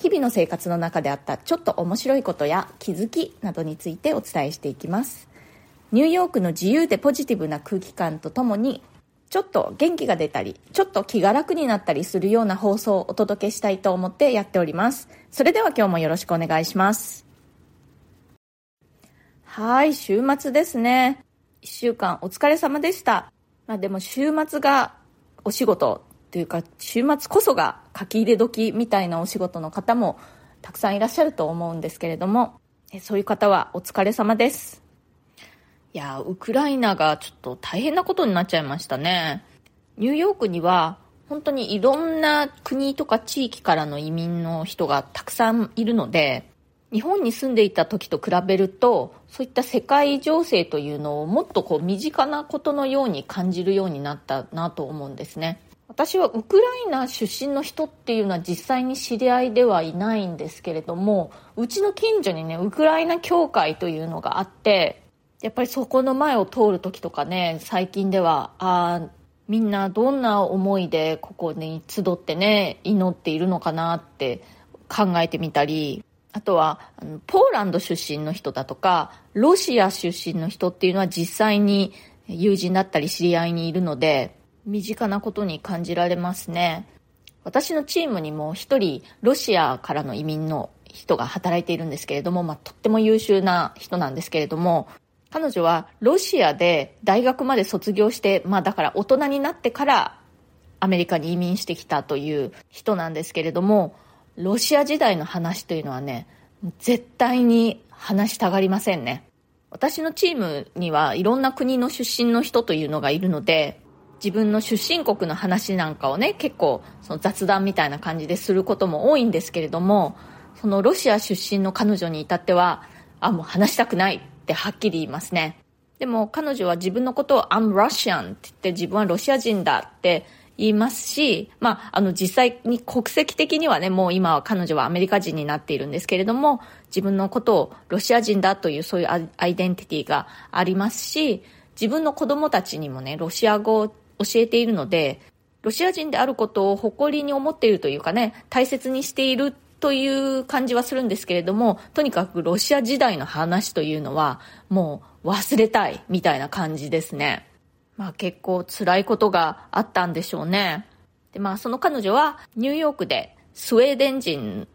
日々の生活の中であったちょっと面白いことや気づきなどについてお伝えしていきます。ニューヨークの自由でポジティブな空気感とともにちょっと元気が出たりちょっと気が楽になったりするような放送をお届けしたいと思ってやっております。それでは今日もよろしくお願いします。はい週末ですね。1週間お疲れ様でした。まあでも週末がお仕事というか週末こそが書き入れ時みたいなお仕事の方もたくさんいらっしゃると思うんですけれどもそういう方はお疲れ様です。いやウクライナがちょっと大変なことになっちゃいましたね。ニューヨークには本当にいろんな国とか地域からの移民の人がたくさんいるので日本に住んでいた時と比べるとそういった世界情勢というのをもっとこう身近なことのように感じるようになったなと思うんですね。私はウクライナ出身の人っていうのは実際に知り合いではいないんですけれどもうちの近所にねウクライナ教会というのがあってやっぱりそこの前を通る時とかね最近ではあみんなどんな思いでここに集ってね祈っているのかなって考えてみたりあとはポーランド出身の人だとかロシア出身の人っていうのは実際に友人だったり知り合いにいるので身近なことに感じられますね。私のチームにも一人ロシアからの移民の人が働いているんですけれども、まあ、とっても優秀な人なんですけれども、彼女はロシアで大学まで卒業して、まあだから大人になってからアメリカに移民してきたという人なんですけれども、ロシア時代の話というのはね、絶対に話したがりませんね。私のチームにはいろんな国の出身の人というのがいるので、自分の出身国の話なんかをね、結構その雑談みたいな感じですることも多いんですけれども、そのロシア出身の彼女に至っては、あ、もう話したくないってはっきり言いますね。でも彼女は自分のことを I'm Russian って言って自分はロシア人だって言いますし、まあ、あの実際に国籍的にはね、もう今は彼女はアメリカ人になっているんですけれども、自分のことをロシア人だというそういうアイデンティティがありますし、自分の子供たちにもね、ロシア語教えているので、ロシア人であることを誇りに思っているというかね、大切にしているという感じはするんですけれども、とにかくロシア時代の話というのは、もう忘れたいみたいな感じですね。まあ結構辛いことがあったんでしょうね。で、まあその彼女はニューヨークでスウェーデン人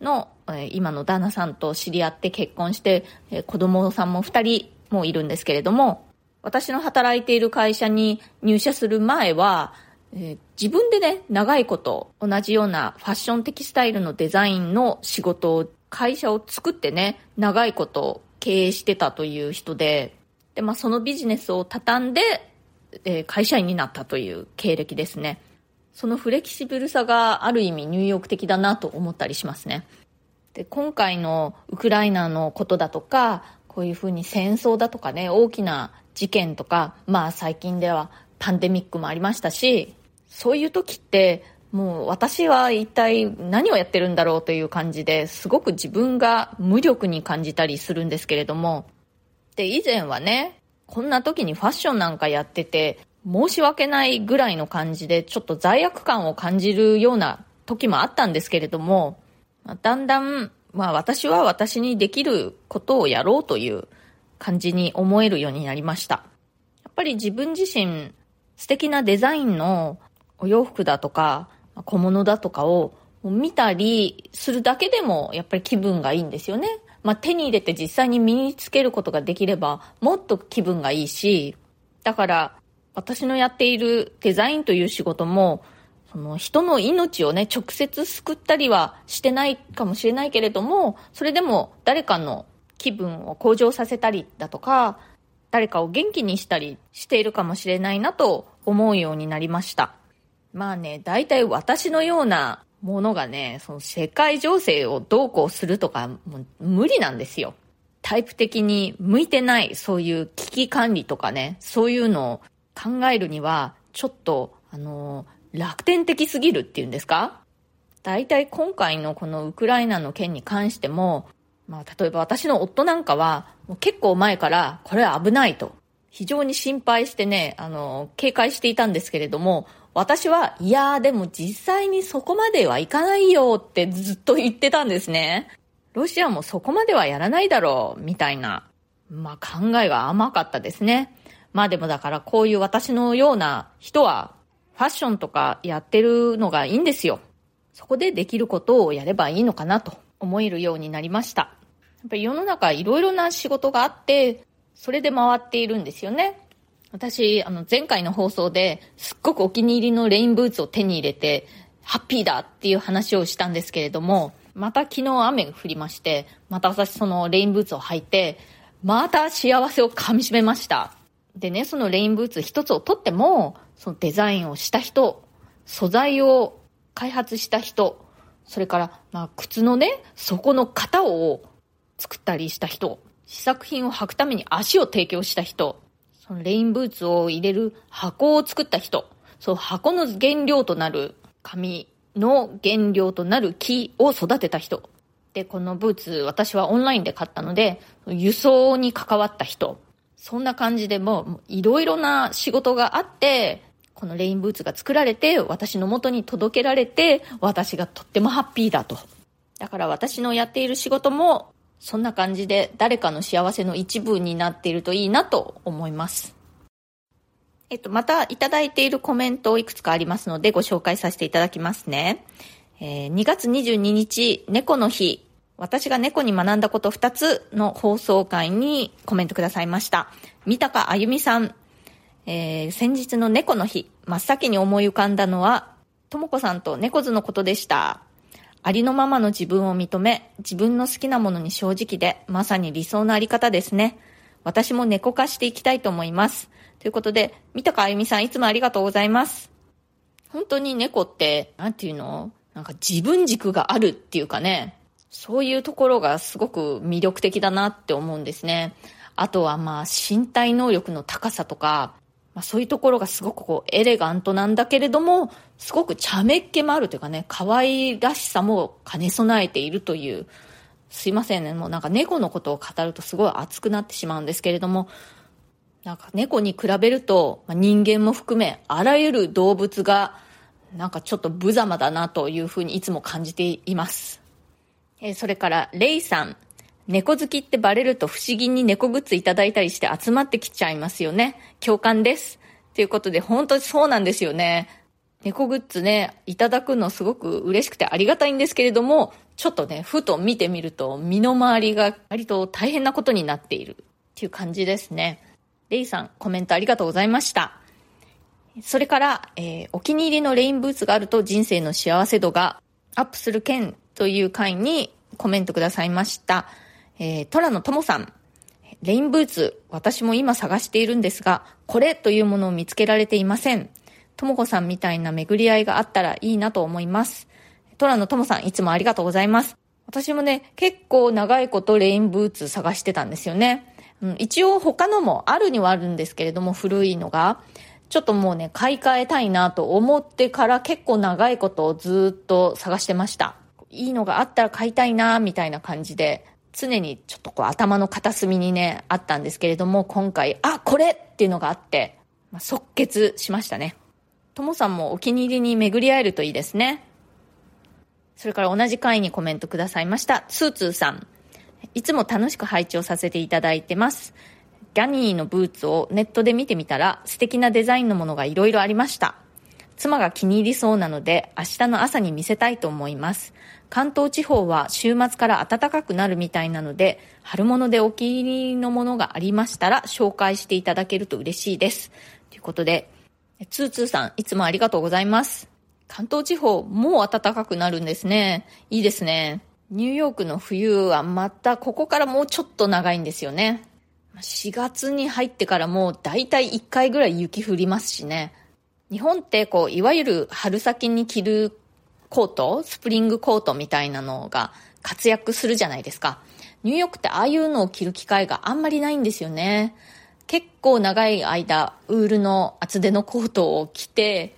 の、え今の旦那さんと知り合って結婚して、え子供さんも2人もいるんですけれども、私の働いている会社に入社する前は、えー、自分でね、長いこと同じようなファッションテキスタイルのデザインの仕事を、会社を作ってね、長いこと経営してたという人で、で、まあそのビジネスを畳んで、えー、会社員になったという経歴ですね。そのフレキシブルさがある意味ニューヨーク的だなと思ったりしますね。で、今回のウクライナのことだとか、こういうふうに戦争だとかね、大きな事件とか、まあ最近ではパンデミックもありましたし、そういう時って、もう私は一体何をやってるんだろうという感じですごく自分が無力に感じたりするんですけれども、で、以前はね、こんな時にファッションなんかやってて、申し訳ないぐらいの感じで、ちょっと罪悪感を感じるような時もあったんですけれども、だんだん、まあ私は私にできることをやろうという感じに思えるようになりました。やっぱり自分自身素敵なデザインのお洋服だとか小物だとかを見たりするだけでもやっぱり気分がいいんですよね。まあ、手に入れて実際に身につけることができればもっと気分がいいし、だから私のやっているデザインという仕事もその人の命をね、直接救ったりはしてないかもしれないけれども、それでも誰かの気分を向上させたりだとか、誰かを元気にしたりしているかもしれないなと思うようになりました。まあね、大体私のようなものがね、その世界情勢をどうこうするとか、もう無理なんですよ。タイプ的に向いてない、そういう危機管理とかね、そういうのを考えるには、ちょっと、あの、楽天的すぎるっていうんですか？大体今回のこのウクライナの件に関しても、まあ、例えば私の夫なんかは、結構前から、これは危ないと。非常に心配してね、あの、警戒していたんですけれども、私は、いやーでも実際にそこまではいかないよってずっと言ってたんですね。ロシアもそこまではやらないだろう、みたいな、まあ考えが甘かったですね。まあでもだからこういう私のような人は、ファッションとかやってるのがいいんですよ。そこでできることをやればいいのかなと思えるようになりました。やっぱり世の中いろいろな仕事があって、それで回っているんですよね。私、あの、前回の放送ですっごくお気に入りのレインブーツを手に入れて、ハッピーだっていう話をしたんですけれども、また昨日雨が降りまして、また私そのレインブーツを履いて、また幸せを噛み締めました。でね、そのレインブーツ一つをとっても、そのデザインをした人、素材を開発した人、それから、まあ、靴のね、底の型を作ったりした人、試作品を履くために足を提供した人、そのレインブーツを入れる箱を作った人、そう箱の原料となる紙の原料となる木を育てた人。で、このブーツ私はオンラインで買ったので、輸送に関わった人。そんな感じでもういろいろな仕事があって、このレインブーツが作られて、私の元に届けられて、私がとってもハッピーだと。だから私のやっている仕事も、そんな感じで誰かの幸せの一部になっているといいなと思います。えっと、またいただいているコメントをいくつかありますのでご紹介させていただきますね。えー、2月22日、猫の日。私が猫に学んだこと2つの放送会にコメントくださいました。三鷹あゆみさん、えー、先日の猫の日、真っ先に思い浮かんだのは、ともこさんと猫図のことでした。ありのままの自分を認め、自分の好きなものに正直で、まさに理想のあり方ですね。私も猫化していきたいと思います。ということで、三鷹あゆみさんいつもありがとうございます。本当に猫って、なんていうの？なんか自分軸があるっていうかね、そういうところがすごく魅力的だなって思うんですね。あとはまあ身体能力の高さとか、まあ、そういうところがすごくこうエレガントなんだけれども、すごく茶目っ気もあるというかね、可愛らしさも兼ね備えているという、すいませんね、もうなんか猫のことを語るとすごい熱くなってしまうんですけれども、なんか猫に比べると、まあ、人間も含め、あらゆる動物が、なんかちょっと無様だなというふうにいつも感じています。えー、それから、レイさん。猫好きってバレると不思議に猫グッズいただいたりして集まってきちゃいますよね。共感です。ということで、本当にそうなんですよね。猫グッズね、いただくのすごく嬉しくてありがたいんですけれども、ちょっとね、ふと見てみると、身の回りが割と大変なことになっているっていう感じですね。レイさん、コメントありがとうございました。それから、えー、お気に入りのレインブーツがあると人生の幸せ度がアップする件という回にコメントくださいました。えー、トラのともさん。レインブーツ、私も今探しているんですが、これというものを見つけられていません。ともこさんみたいな巡り合いがあったらいいなと思います。トラのともさん、いつもありがとうございます。私もね、結構長いことレインブーツ探してたんですよね。一応他のもあるにはあるんですけれども、古いのが。ちょっともうね、買い替えたいなと思ってから結構長いことをずっと探してました。いいのがあったら買いたいな、みたいな感じで、常にちょっとこう頭の片隅にね、あったんですけれども、今回、あ、これっていうのがあって、まあ、即決しましたね。ともさんもお気に入りに巡り合えるといいですね。それから同じ回にコメントくださいました、ツーツーさん。いつも楽しく拝聴させていただいてます。ギャニーのブーツをネットで見てみたら素敵なデザインのものが色々ありました。妻が気に入りそうなので明日の朝に見せたいと思います。関東地方は週末から暖かくなるみたいなので、春物でお気に入りのものがありましたら紹介していただけると嬉しいです。ということで、ツーツーさん、いつもありがとうございます。関東地方、もう暖かくなるんですね。いいですね。ニューヨークの冬はまたここからもうちょっと長いんですよね。4月に入ってからもう大体1回ぐらい雪降りますしね。日本ってこう、いわゆる春先に着るコート、スプリングコートみたいなのが活躍するじゃないですか。ニューヨークってああいうのを着る機会があんまりないんですよね。結構長い間、ウールの厚手のコートを着て、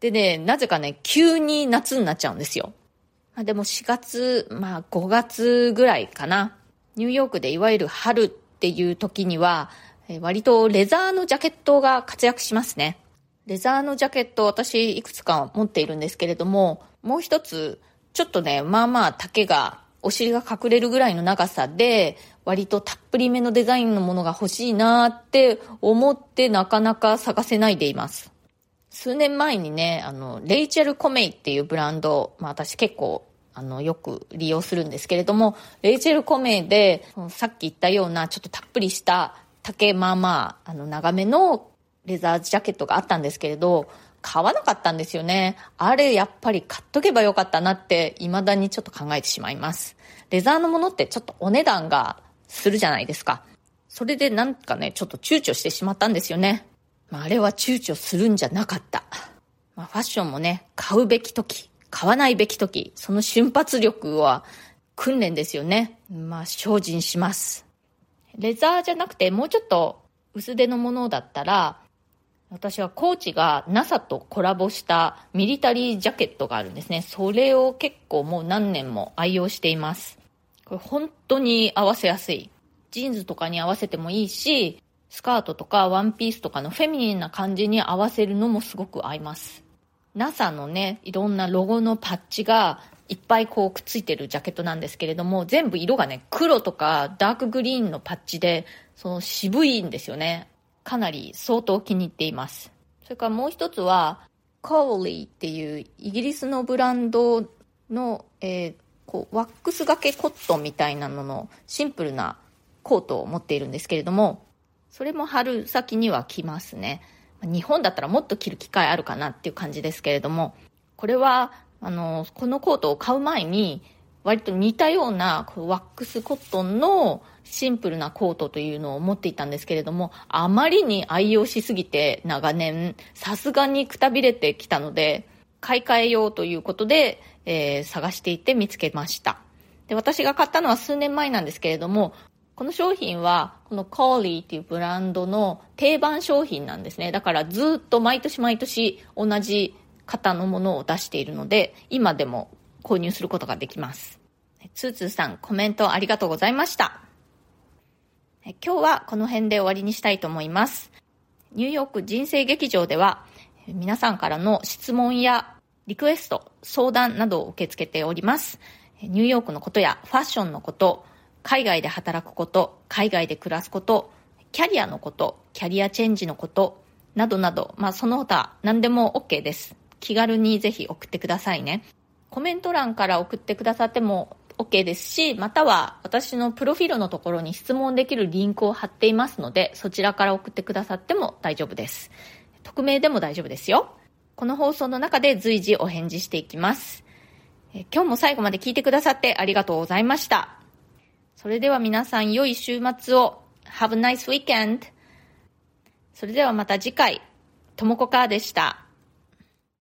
でね、なぜかね、急に夏になっちゃうんですよ。まあ、でも4月、まあ5月ぐらいかな。ニューヨークでいわゆる春っていう時には、割とレザーのジャケットが活躍しますね。レザーのジャケット私いくつか持っているんですけれども、もう一つ、ちょっとね、まあまあ丈が、お尻が隠れるぐらいの長さで、割とたっぷりめのデザインのものが欲しいなって思ってなかなか探せないでいます。数年前にね、あの、レイチェル・コメイっていうブランド、まあ私結構、あの、よく利用するんですけれども、レイチェル・コメイで、さっき言ったようなちょっとたっぷりした丈まあまあ、あの、長めのレザージャケットがあったんですけれど、買わなかったんですよね。あれ、やっぱり買っとけばよかったなって、未だにちょっと考えてしまいます。レザーのものってちょっとお値段がするじゃないですか。それでなんかね、ちょっと躊躇してしまったんですよね。まあ、あれは躊躇するんじゃなかった。まあ、ファッションもね、買うべき時、買わないべき時、その瞬発力は訓練ですよね。まあ、精進します。レザーじゃなくて、もうちょっと薄手のものだったら、私はコーチが NASA とコラボしたミリタリージャケットがあるんですね。それを結構もう何年も愛用しています。これ本当に合わせやすい。ジーンズとかに合わせてもいいし、スカートとかワンピースとかのフェミニンな感じに合わせるのもすごく合います。NASA のね、いろんなロゴのパッチがいっぱいこうくっついてるジャケットなんですけれども、全部色がね、黒とかダークグリーンのパッチで、その渋いんですよね。かなり相当気に入っています。それからもう一つは、コーリーっていうイギリスのブランドの、えー、こうワックス掛けコットンみたいなののシンプルなコートを持っているんですけれども、それも春先には着ますね。日本だったらもっと着る機会あるかなっていう感じですけれども、これは、あの、このコートを買う前に、割と似たようなこうワックスコットンのシンプルなコートというのを持っていたんですけれども、あまりに愛用しすぎて長年、さすがにくたびれてきたので、買い替えようということで、えー、探していて見つけました。で、私が買ったのは数年前なんですけれども、この商品は、このコーリーっていうブランドの定番商品なんですね。だからずっと毎年毎年同じ型のものを出しているので、今でも購入することができます。ツーツーさん、コメントありがとうございました。今日はこの辺で終わりにしたいと思います。ニューヨーク人生劇場では皆さんからの質問やリクエスト、相談などを受け付けております。ニューヨークのことやファッションのこと、海外で働くこと、海外で暮らすこと、キャリアのこと、キャリアチェンジのこと、などなど、まあその他何でも OK です。気軽にぜひ送ってくださいね。コメント欄から送ってくださっても OK ですし、または私のプロフィールのところに質問できるリンクを貼っていますので、そちらから送ってくださっても大丈夫です。匿名でも大丈夫ですよ。この放送の中で随時お返事していきます。え今日も最後まで聞いてくださってありがとうございました。それでは皆さん良い週末を。Have a nice weekend! それではまた次回、ともこかーでした。